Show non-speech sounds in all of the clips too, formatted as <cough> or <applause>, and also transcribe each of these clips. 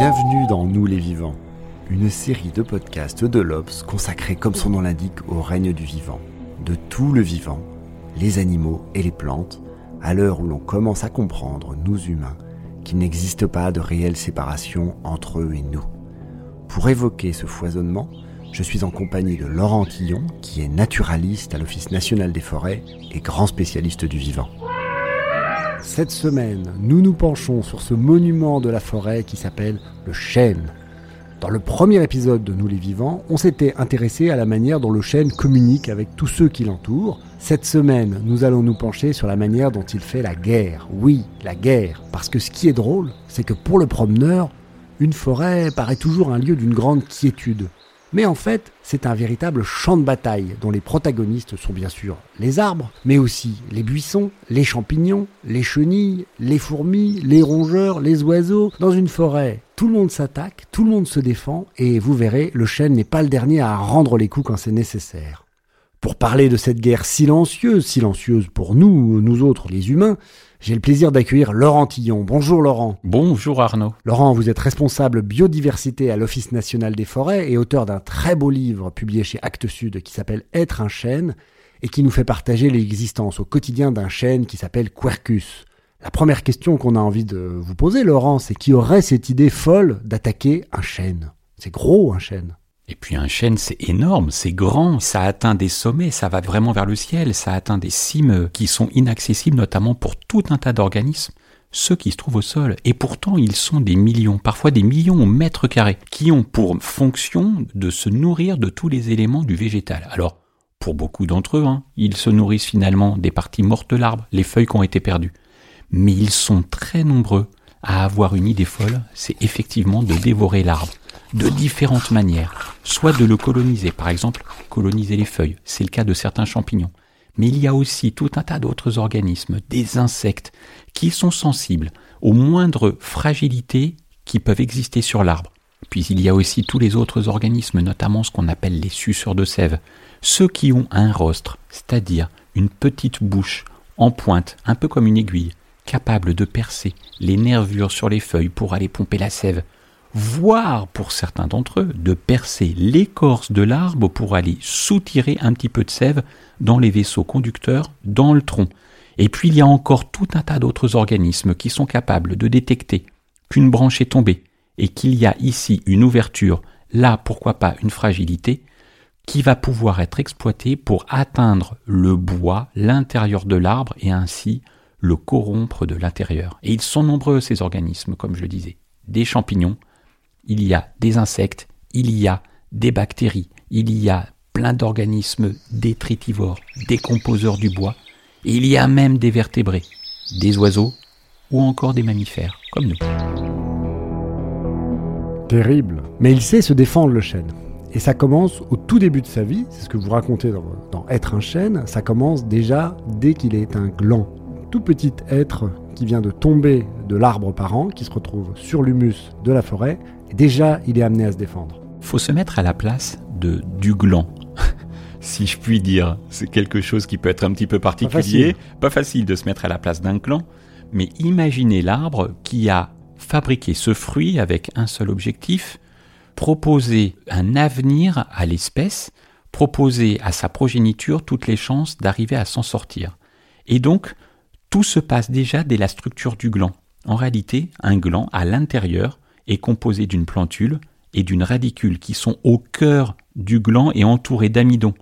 Bienvenue dans Nous les vivants, une série de podcasts de l'Obs consacrée, comme son nom l'indique, au règne du vivant, de tout le vivant, les animaux et les plantes, à l'heure où l'on commence à comprendre, nous humains, qu'il n'existe pas de réelle séparation entre eux et nous. Pour évoquer ce foisonnement, je suis en compagnie de Laurent Tillon, qui est naturaliste à l'Office national des forêts et grand spécialiste du vivant. Cette semaine, nous nous penchons sur ce monument de la forêt qui s'appelle le chêne. Dans le premier épisode de Nous les vivants, on s'était intéressé à la manière dont le chêne communique avec tous ceux qui l'entourent. Cette semaine, nous allons nous pencher sur la manière dont il fait la guerre. Oui, la guerre. Parce que ce qui est drôle, c'est que pour le promeneur, une forêt paraît toujours un lieu d'une grande quiétude. Mais en fait, c'est un véritable champ de bataille dont les protagonistes sont bien sûr les arbres, mais aussi les buissons, les champignons, les chenilles, les fourmis, les rongeurs, les oiseaux. Dans une forêt, tout le monde s'attaque, tout le monde se défend, et vous verrez, le chêne n'est pas le dernier à rendre les coups quand c'est nécessaire. Pour parler de cette guerre silencieuse, silencieuse pour nous, nous autres, les humains, j'ai le plaisir d'accueillir Laurent Tillon. Bonjour Laurent. Bonjour Arnaud. Laurent, vous êtes responsable biodiversité à l'Office national des forêts et auteur d'un très beau livre publié chez Actes Sud qui s'appelle Être un chêne et qui nous fait partager l'existence au quotidien d'un chêne qui s'appelle Quercus. La première question qu'on a envie de vous poser, Laurent, c'est qui aurait cette idée folle d'attaquer un chêne? C'est gros un chêne. Et puis un chêne, c'est énorme, c'est grand, ça atteint des sommets, ça va vraiment vers le ciel, ça atteint des cimes qui sont inaccessibles notamment pour tout un tas d'organismes, ceux qui se trouvent au sol. Et pourtant, ils sont des millions, parfois des millions au mètre carré, qui ont pour fonction de se nourrir de tous les éléments du végétal. Alors, pour beaucoup d'entre eux, hein, ils se nourrissent finalement des parties mortes de l'arbre, les feuilles qui ont été perdues. Mais ils sont très nombreux à avoir une idée folle, c'est effectivement de dévorer l'arbre de différentes manières, soit de le coloniser, par exemple coloniser les feuilles, c'est le cas de certains champignons, mais il y a aussi tout un tas d'autres organismes, des insectes, qui sont sensibles aux moindres fragilités qui peuvent exister sur l'arbre. Puis il y a aussi tous les autres organismes, notamment ce qu'on appelle les suceurs de sève, ceux qui ont un rostre, c'est-à-dire une petite bouche en pointe, un peu comme une aiguille, capable de percer les nervures sur les feuilles pour aller pomper la sève, voire pour certains d'entre eux, de percer l'écorce de l'arbre pour aller soutirer un petit peu de sève dans les vaisseaux conducteurs, dans le tronc. Et puis il y a encore tout un tas d'autres organismes qui sont capables de détecter qu'une branche est tombée et qu'il y a ici une ouverture, là pourquoi pas une fragilité, qui va pouvoir être exploitée pour atteindre le bois, l'intérieur de l'arbre et ainsi le corrompre de l'intérieur. Et ils sont nombreux ces organismes, comme je le disais. Des champignons, il y a des insectes, il y a des bactéries, il y a plein d'organismes détritivores, décomposeurs du bois, et il y a même des vertébrés, des oiseaux ou encore des mammifères, comme nous. Terrible. Mais il sait se défendre le chêne. Et ça commence au tout début de sa vie, c'est ce que vous racontez dans, dans Être un chêne, ça commence déjà dès qu'il est un gland. Tout petit être qui vient de tomber de l'arbre parent, qui se retrouve sur l'humus de la forêt déjà il est amené à se défendre. Faut se mettre à la place de du gland. <laughs> si je puis dire, c'est quelque chose qui peut être un petit peu particulier, pas facile, de se mettre à la place d'un gland, mais imaginez l'arbre qui a fabriqué ce fruit avec un seul objectif, proposer un avenir à l'espèce, proposer à sa progéniture toutes les chances d'arriver à s'en sortir. Et donc, tout se passe déjà dès la structure du gland. En réalité, un gland, à l'intérieur, est composé d'une plantule et d'une radicule qui sont au cœur du gland et entourés d'amidon,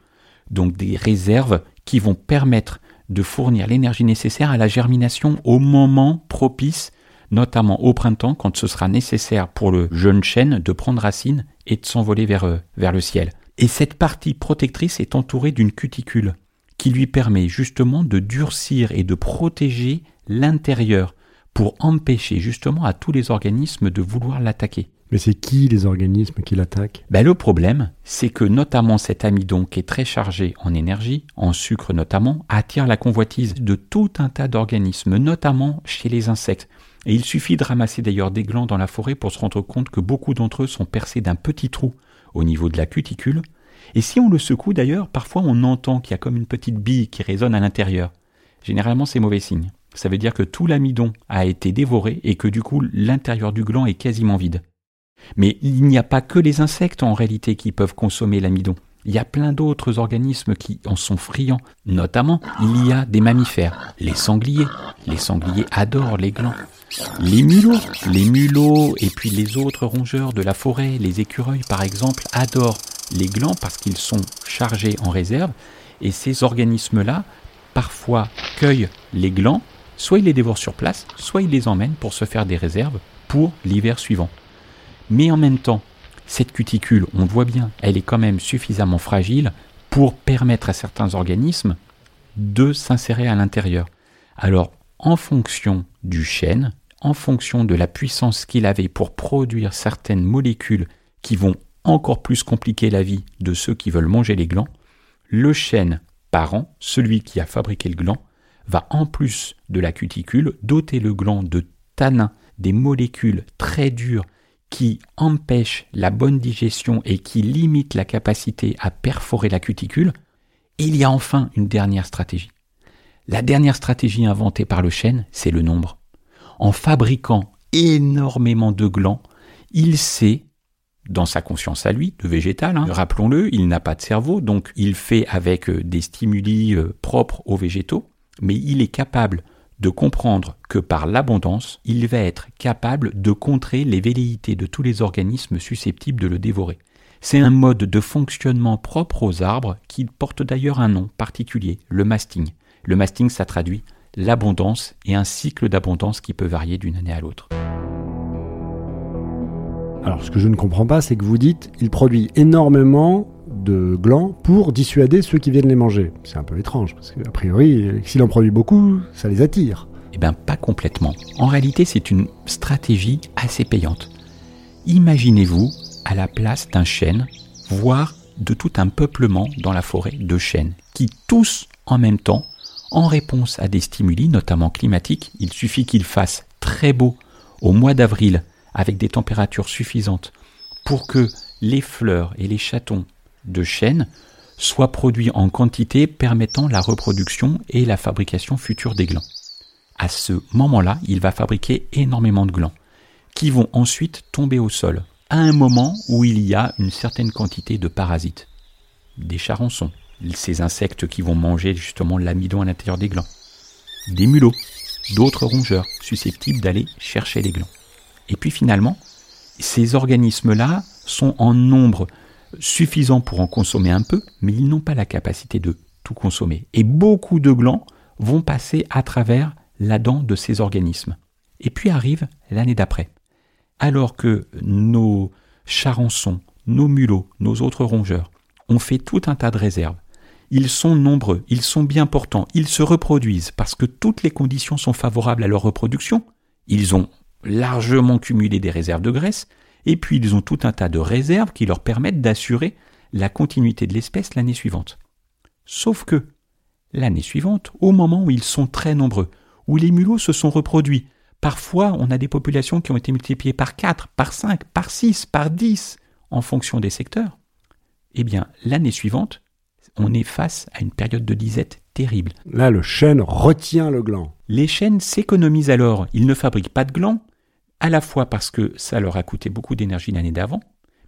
donc des réserves qui vont permettre de fournir l'énergie nécessaire à la germination au moment propice, notamment au printemps quand ce sera nécessaire pour le jeune chêne de prendre racine et de s'envoler vers, euh, vers le ciel. Et cette partie protectrice est entourée d'une cuticule qui lui permet justement de durcir et de protéger l'intérieur pour empêcher justement à tous les organismes de vouloir l'attaquer. Mais c'est qui les organismes qui l'attaquent? Ben, Le problème, c'est que notamment cet amidon qui est très chargé en énergie, en sucre notamment, attire la convoitise de tout un tas d'organismes, notamment chez les insectes. Et il suffit de ramasser d'ailleurs des glands dans la forêt pour se rendre compte que beaucoup d'entre eux sont percés d'un petit trou au niveau de la cuticule. Et si on le secoue d'ailleurs, parfois on entend qu'il y a comme une petite bille qui résonne à l'intérieur. Généralement c'est mauvais signe. Ça veut dire que tout l'amidon a été dévoré et que du coup l'intérieur du gland est quasiment vide. Mais il n'y a pas que les insectes en réalité qui peuvent consommer l'amidon. Il y a plein d'autres organismes qui en sont friands. Notamment, il y a des mammifères, les sangliers. Les sangliers adorent les glands. Les mulots, les mulots et puis les autres rongeurs de la forêt, les écureuils par exemple, adorent les glands parce qu'ils sont chargés en réserve. Et ces organismes-là, parfois, cueillent les glands, soit ils les dévorent sur place, soit ils les emmènent pour se faire des réserves pour l'hiver suivant. Mais en même temps, cette cuticule, on le voit bien, elle est quand même suffisamment fragile pour permettre à certains organismes de s'insérer à l'intérieur. Alors, en fonction du chêne, en fonction de la puissance qu'il avait pour produire certaines molécules qui vont encore plus compliquer la vie de ceux qui veulent manger les glands, le chêne parent, celui qui a fabriqué le gland, va en plus de la cuticule doter le gland de tanins, des molécules très dures qui empêche la bonne digestion et qui limite la capacité à perforer la cuticule. il y a enfin une dernière stratégie. La dernière stratégie inventée par le chêne, c'est le nombre. En fabriquant énormément de glands, il sait, dans sa conscience à lui, de végétal, hein, rappelons-le, il n'a pas de cerveau, donc il fait avec euh, des stimuli euh, propres aux végétaux, mais il est capable de comprendre que par l'abondance, il va être capable de contrer les velléités de tous les organismes susceptibles de le dévorer. C'est un mode de fonctionnement propre aux arbres qui porte d'ailleurs un nom particulier, le masting. Le masting, ça traduit l'abondance et un cycle d'abondance qui peut varier d'une année à l'autre. Alors ce que je ne comprends pas, c'est que vous dites, il produit énormément de glands pour dissuader ceux qui viennent les manger. C'est un peu étrange, parce qu'a priori, s'il en produit beaucoup, ça les attire. Eh bien, pas complètement. En réalité, c'est une stratégie assez payante. Imaginez-vous à la place d'un chêne, voire de tout un peuplement dans la forêt de chênes, qui tous en même temps, en réponse à des stimuli, notamment climatiques, il suffit qu'il fasse très beau au mois d'avril, avec des températures suffisantes, pour que les fleurs et les chatons de chêne soit produit en quantité permettant la reproduction et la fabrication future des glands. À ce moment-là, il va fabriquer énormément de glands qui vont ensuite tomber au sol à un moment où il y a une certaine quantité de parasites, des charançons, ces insectes qui vont manger justement l'amidon à l'intérieur des glands, des mulots, d'autres rongeurs susceptibles d'aller chercher les glands. Et puis finalement, ces organismes-là sont en nombre suffisant pour en consommer un peu, mais ils n'ont pas la capacité de tout consommer. Et beaucoup de glands vont passer à travers la dent de ces organismes. Et puis arrive l'année d'après. Alors que nos charançons, nos mulots, nos autres rongeurs ont fait tout un tas de réserves, ils sont nombreux, ils sont bien portants, ils se reproduisent parce que toutes les conditions sont favorables à leur reproduction. Ils ont largement cumulé des réserves de graisse, et puis ils ont tout un tas de réserves qui leur permettent d'assurer la continuité de l'espèce l'année suivante. Sauf que, l'année suivante, au moment où ils sont très nombreux, où les mulots se sont reproduits, parfois on a des populations qui ont été multipliées par 4, par 5, par 6, par 10, en fonction des secteurs, eh bien l'année suivante, on est face à une période de disette terrible. Là, le chêne retient le gland. Les chênes s'économisent alors, ils ne fabriquent pas de gland, à la fois parce que ça leur a coûté beaucoup d'énergie l'année d'avant,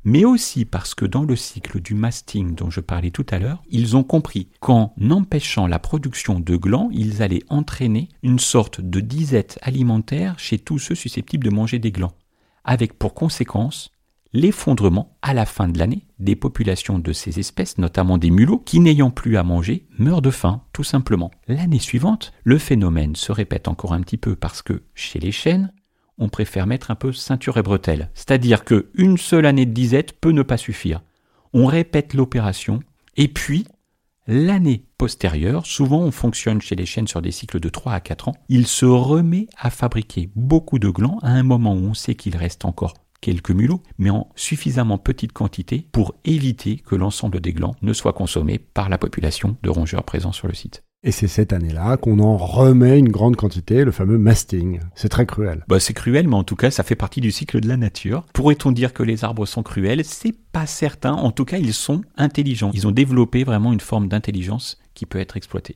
mais aussi parce que dans le cycle du masting dont je parlais tout à l'heure, ils ont compris qu'en empêchant la production de glands, ils allaient entraîner une sorte de disette alimentaire chez tous ceux susceptibles de manger des glands, avec pour conséquence l'effondrement à la fin de l'année des populations de ces espèces, notamment des mulots, qui n'ayant plus à manger meurent de faim, tout simplement. L'année suivante, le phénomène se répète encore un petit peu parce que chez les chênes, on préfère mettre un peu ceinture et bretelles. C'est-à-dire qu'une seule année de disette peut ne pas suffire. On répète l'opération, et puis, l'année postérieure, souvent on fonctionne chez les chênes sur des cycles de 3 à 4 ans, il se remet à fabriquer beaucoup de glands à un moment où on sait qu'il reste encore quelques mulots, mais en suffisamment petite quantité pour éviter que l'ensemble des glands ne soit consommé par la population de rongeurs présents sur le site. Et c'est cette année-là qu'on en remet une grande quantité, le fameux masting. C'est très cruel. Bah, c'est cruel, mais en tout cas, ça fait partie du cycle de la nature. Pourrait-on dire que les arbres sont cruels? C'est pas certain. En tout cas, ils sont intelligents. Ils ont développé vraiment une forme d'intelligence qui peut être exploitée.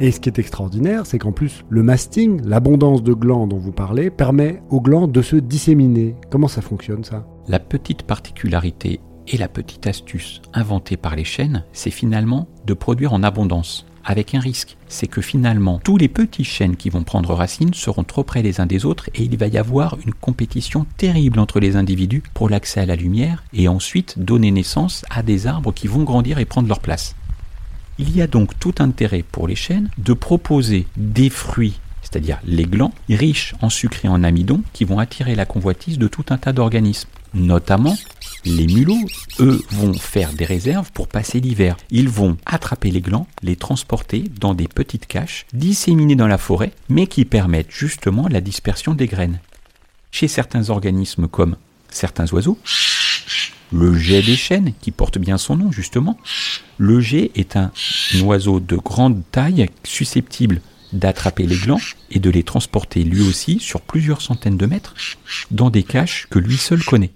Et ce qui est extraordinaire, c'est qu'en plus, le masting, l'abondance de glands dont vous parlez, permet aux glands de se disséminer. Comment ça fonctionne ça? La petite particularité et la petite astuce inventée par les chênes, c'est finalement de produire en abondance. Avec un risque, c'est que finalement tous les petits chênes qui vont prendre racine seront trop près les uns des autres et il va y avoir une compétition terrible entre les individus pour l'accès à la lumière et ensuite donner naissance à des arbres qui vont grandir et prendre leur place. Il y a donc tout intérêt pour les chênes de proposer des fruits c'est-à-dire les glands, riches en sucre et en amidon, qui vont attirer la convoitise de tout un tas d'organismes, notamment les mulots, eux, vont faire des réserves pour passer l'hiver. Ils vont attraper les glands, les transporter dans des petites caches disséminées dans la forêt, mais qui permettent justement la dispersion des graines. Chez certains organismes comme certains oiseaux, le jet des chênes, qui porte bien son nom justement, le jet est un oiseau de grande taille susceptible d'attraper les glands et de les transporter lui aussi sur plusieurs centaines de mètres dans des caches que lui seul connaît.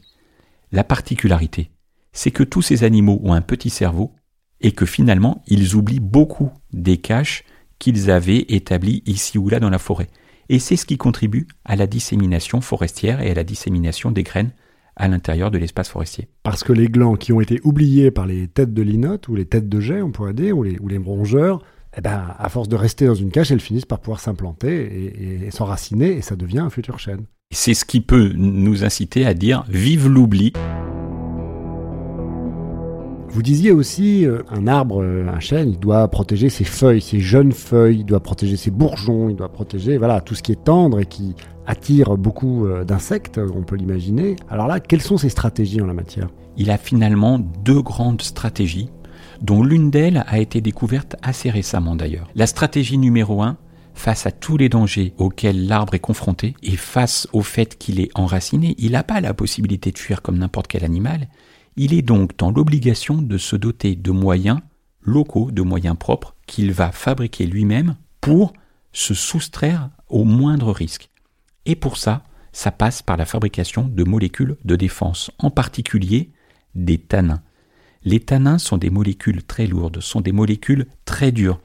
La particularité, c'est que tous ces animaux ont un petit cerveau et que finalement ils oublient beaucoup des caches qu'ils avaient établies ici ou là dans la forêt. Et c'est ce qui contribue à la dissémination forestière et à la dissémination des graines à l'intérieur de l'espace forestier. Parce que les glands qui ont été oubliés par les têtes de linotte ou les têtes de jet, on pourrait dire, ou les, rongeurs, eh ben, à force de rester dans une cache, elles finissent par pouvoir s'implanter et s'enraciner et ça devient un futur chêne. C'est ce qui peut nous inciter à dire vive l'oubli. Vous disiez aussi, euh, un arbre, euh, un chêne, il doit protéger ses feuilles, ses jeunes feuilles, il doit protéger ses bourgeons, il doit protéger voilà, tout ce qui est tendre et qui attire beaucoup euh, d'insectes, on peut l'imaginer. Alors là, quelles sont ses stratégies en la matière? Il a finalement deux grandes stratégies, dont l'une d'elles a été découverte assez récemment d'ailleurs. La stratégie numéro un, face à tous les dangers auxquels l'arbre est confronté et face au fait qu'il est enraciné, il n'a pas la possibilité de fuir comme n'importe quel animal. Il est donc dans l'obligation de se doter de moyens locaux, de moyens propres qu'il va fabriquer lui-même pour se soustraire au moindre risque. Et pour ça, ça passe par la fabrication de molécules de défense, en particulier des tanins. Les tanins sont des molécules très lourdes, sont des molécules très dures.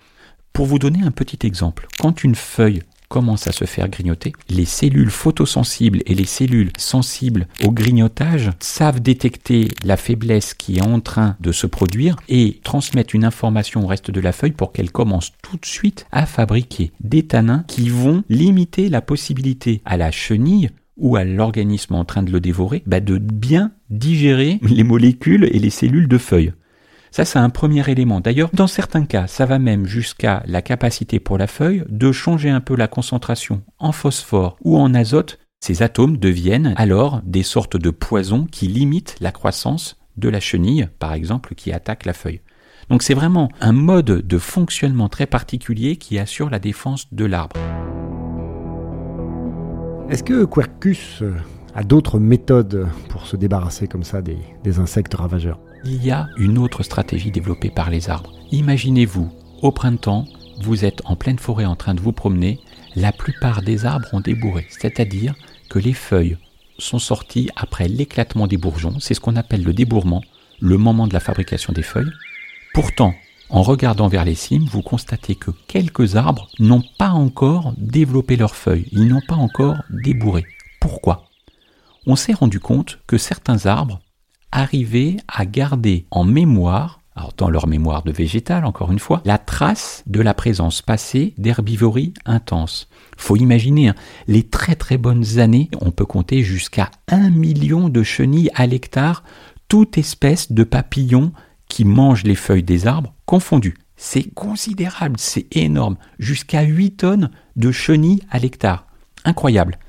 Pour vous donner un petit exemple, quand une feuille commence à se faire grignoter, les cellules photosensibles et les cellules sensibles au grignotage savent détecter la faiblesse qui est en train de se produire et transmettre une information au reste de la feuille pour qu'elle commence tout de suite à fabriquer des tanins qui vont limiter la possibilité à la chenille ou à l'organisme en train de le dévorer bah, de bien digérer les molécules et les cellules de feuilles. Ça, c'est un premier élément. D'ailleurs, dans certains cas, ça va même jusqu'à la capacité pour la feuille de changer un peu la concentration en phosphore ou en azote. Ces atomes deviennent alors des sortes de poisons qui limitent la croissance de la chenille, par exemple, qui attaque la feuille. Donc c'est vraiment un mode de fonctionnement très particulier qui assure la défense de l'arbre. Est-ce que Quercus a d'autres méthodes pour se débarrasser comme ça des, insectes ravageurs? Il y a une autre stratégie développée par les arbres. Imaginez-vous, au printemps, vous êtes en pleine forêt en train de vous promener, la plupart des arbres ont débourré, c'est-à-dire que les feuilles sont sorties après l'éclatement des bourgeons, c'est ce qu'on appelle le débourrement, le moment de la fabrication des feuilles. Pourtant, en regardant vers les cimes, vous constatez que quelques arbres n'ont pas encore développé leurs feuilles, ils n'ont pas encore débourré. Pourquoi? On s'est rendu compte que certains arbres arriver à garder en mémoire, alors dans leur mémoire de végétal encore une fois, la trace de la présence passée d'herbivorie intense. Faut imaginer, hein, les très très bonnes années, on peut compter jusqu'à un million de chenilles à l'hectare, toute espèce de papillons qui mangent les feuilles des arbres confondues. C'est considérable, c'est énorme, jusqu'à 8 tonnes de chenilles à l'hectare. Incroyable.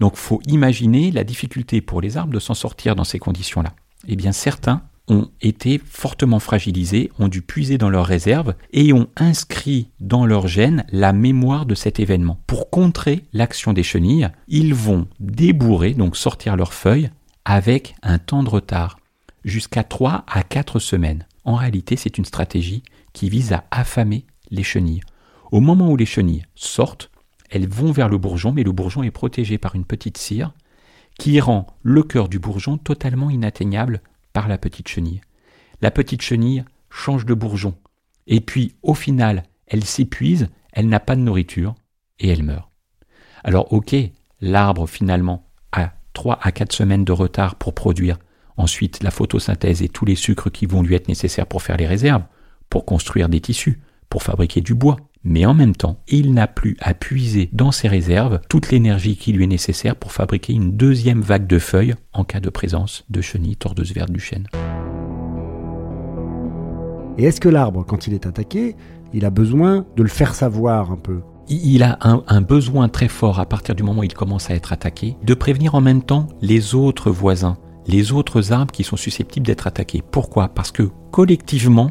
Donc faut imaginer la difficulté pour les arbres de s'en sortir dans ces conditions-là. Eh bien certains ont été fortement fragilisés, ont dû puiser dans leurs réserves et ont inscrit dans leur gène la mémoire de cet événement. Pour contrer l'action des chenilles, ils vont débourrer, donc sortir leurs feuilles, avec un temps de retard, jusqu'à 3 à 4 semaines. En réalité, c'est une stratégie qui vise à affamer les chenilles. Au moment où les chenilles sortent, elles vont vers le bourgeon, mais le bourgeon est protégé par une petite cire qui rend le cœur du bourgeon totalement inatteignable par la petite chenille. La petite chenille change de bourgeon, et puis au final, elle s'épuise, elle n'a pas de nourriture, et elle meurt. Alors ok, l'arbre finalement a 3 à 4 semaines de retard pour produire ensuite la photosynthèse et tous les sucres qui vont lui être nécessaires pour faire les réserves, pour construire des tissus, pour fabriquer du bois. Mais en même temps, il n'a plus à puiser dans ses réserves toute l'énergie qui lui est nécessaire pour fabriquer une deuxième vague de feuilles en cas de présence de chenilles tordeuses vertes du chêne. Et est-ce que l'arbre, quand il est attaqué, il a besoin de le faire savoir un peu? Il a un, un, besoin très fort à partir du moment où il commence à être attaqué de prévenir en même temps les autres voisins, les autres arbres qui sont susceptibles d'être attaqués. Pourquoi? Parce que collectivement,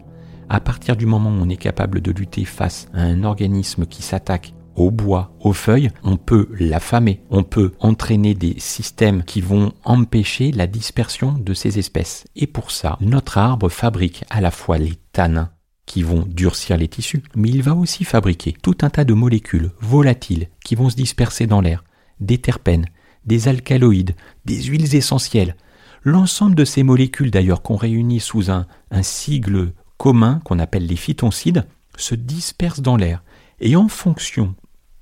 à partir du moment où on est capable de lutter face à un organisme qui s'attaque au bois, aux feuilles, on peut l'affamer, on peut entraîner des systèmes qui vont empêcher la dispersion de ces espèces. Et pour ça, notre arbre fabrique à la fois les tanins qui vont durcir les tissus, mais il va aussi fabriquer tout un tas de molécules volatiles qui vont se disperser dans l'air, des terpènes, des alcaloïdes, des huiles essentielles. L'ensemble de ces molécules d'ailleurs qu'on réunit sous un, sigle communs, qu'on appelle les phytoncides, se dispersent dans l'air. Et en fonction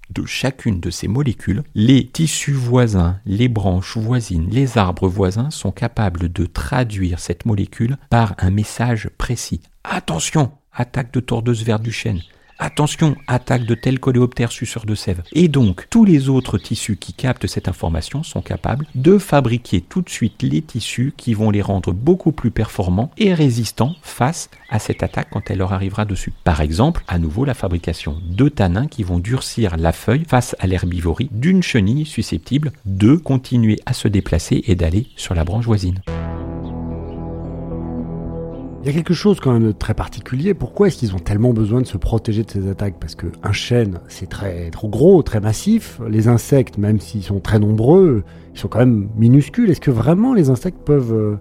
de chacune de ces molécules, les tissus voisins, les branches voisines, les arbres voisins sont capables de traduire cette molécule par un message précis. Attention, attaque de tordeuse verte du chêne. Attention, attaque de tel coléoptère suceur de sève. Et donc, tous les autres tissus qui captent cette information sont capables de fabriquer tout de suite les tissus qui vont les rendre beaucoup plus performants et résistants face à cette attaque quand elle leur arrivera dessus. Par exemple, à nouveau la fabrication de tanins qui vont durcir la feuille face à l'herbivorie d'une chenille susceptible de continuer à se déplacer et d'aller sur la branche voisine. Il y a quelque chose quand même de très particulier. Pourquoi est-ce qu'ils ont tellement besoin de se protéger de ces attaques? Parce qu'un chêne, c'est très trop gros, très massif. Les insectes, même s'ils sont très nombreux, ils sont quand même minuscules. Est-ce que vraiment les insectes peuvent euh,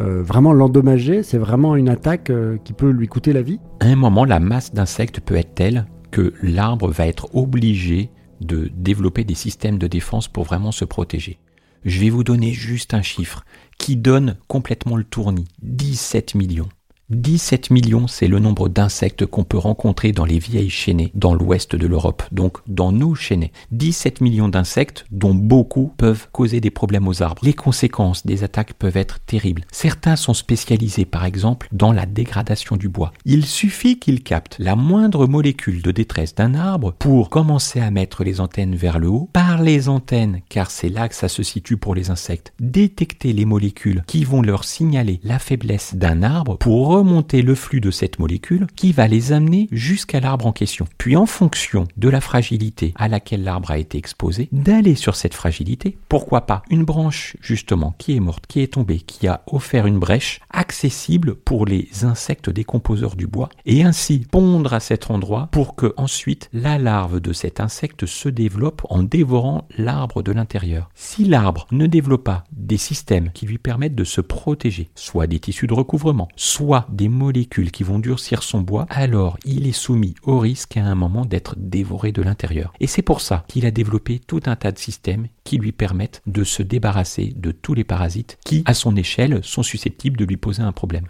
euh, vraiment l'endommager? C'est vraiment une attaque euh, qui peut lui coûter la vie? À un moment, la masse d'insectes peut être telle que l'arbre va être obligé de développer des systèmes de défense pour vraiment se protéger. Je vais vous donner juste un chiffre qui donne complètement le tournis. 17 millions. 17 millions, c'est le nombre d'insectes qu'on peut rencontrer dans les vieilles chênées dans l'ouest de l'Europe, donc dans nos chênées. 17 millions d'insectes dont beaucoup peuvent causer des problèmes aux arbres. Les conséquences des attaques peuvent être terribles. Certains sont spécialisés par exemple dans la dégradation du bois. Il suffit qu'ils captent la moindre molécule de détresse d'un arbre pour commencer à mettre les antennes vers le haut, par les antennes, car c'est là que ça se situe pour les insectes, détecter les molécules qui vont leur signaler la faiblesse d'un arbre pour remonter le flux de cette molécule qui va les amener jusqu'à l'arbre en question. Puis en fonction de la fragilité à laquelle l'arbre a été exposé, d'aller sur cette fragilité, pourquoi pas une branche justement qui est morte, qui est tombée, qui a offert une brèche accessible pour les insectes décomposeurs du bois et ainsi pondre à cet endroit pour que ensuite la larve de cet insecte se développe en dévorant l'arbre de l'intérieur. Si l'arbre ne développe pas des systèmes qui lui permettent de se protéger, soit des tissus de recouvrement, soit des molécules qui vont durcir son bois, alors il est soumis au risque à un moment d'être dévoré de l'intérieur. Et c'est pour ça qu'il a développé tout un tas de systèmes qui lui permettent de se débarrasser de tous les parasites qui, à son échelle, sont susceptibles de lui poser un problème.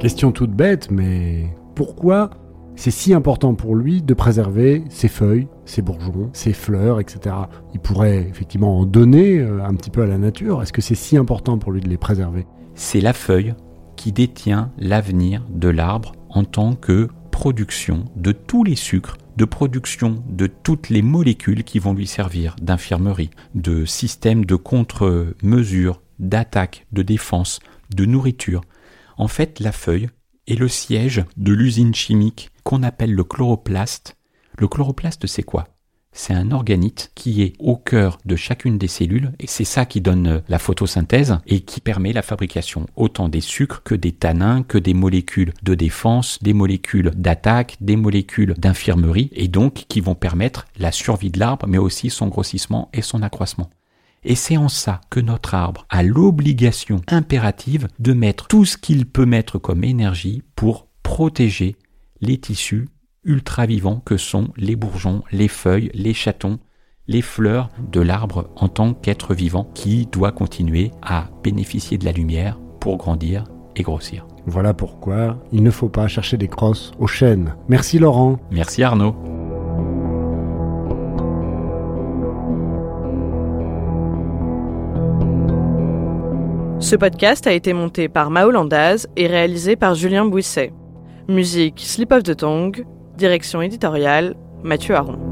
Question toute bête, mais pourquoi c'est si important pour lui de préserver ses feuilles, ses bourgeons, ses fleurs, etc. Il pourrait effectivement en donner euh, un petit peu à la nature. Est-ce que c'est si important pour lui de les préserver? C'est la feuille qui détient l'avenir de l'arbre en tant que production de tous les sucres, de production de toutes les molécules qui vont lui servir d'infirmerie, de système de contre-mesure, d'attaque, de défense, de nourriture. En fait, la feuille est le siège de l'usine chimique qu'on appelle le chloroplaste. Le chloroplaste, c'est quoi? C'est un organite qui est au cœur de chacune des cellules et c'est ça qui donne euh, la photosynthèse et qui permet la fabrication autant des sucres que des tanins, que des molécules de défense, des molécules d'attaque, des molécules d'infirmerie et donc qui vont permettre la survie de l'arbre mais aussi son grossissement et son accroissement. Et c'est en ça que notre arbre a l'obligation impérative de mettre tout ce qu'il peut mettre comme énergie pour protéger les tissus ultra vivants que sont les bourgeons, les feuilles, les chatons, les fleurs de l'arbre en tant qu'être vivant qui doit continuer à bénéficier de la lumière pour grandir et grossir. Voilà pourquoi il ne faut pas chercher des crosses aux chênes. Merci Laurent. Merci Arnaud. Ce podcast a été monté par Mao Landaz et réalisé par Julien Bouisset. Musique Slip of the Tongue, direction éditoriale Mathieu Aron.